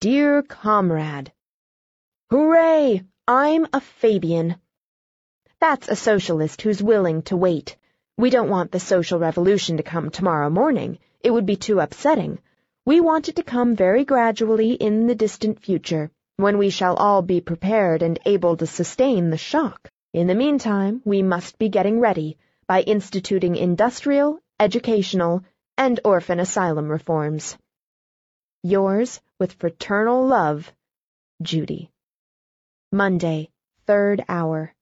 Dear Comrade. Hooray! I'm a Fabian. That's a socialist who's willing to wait. We don't want the social revolution to come tomorrow morning. It would be too upsetting. We want it to come very gradually in the distant future, when we shall all be prepared and able to sustain the shock. In the meantime, we must be getting ready by instituting industrial, educational, and orphan asylum reforms. Yours, with fraternal love, Judy. Monday, third hour.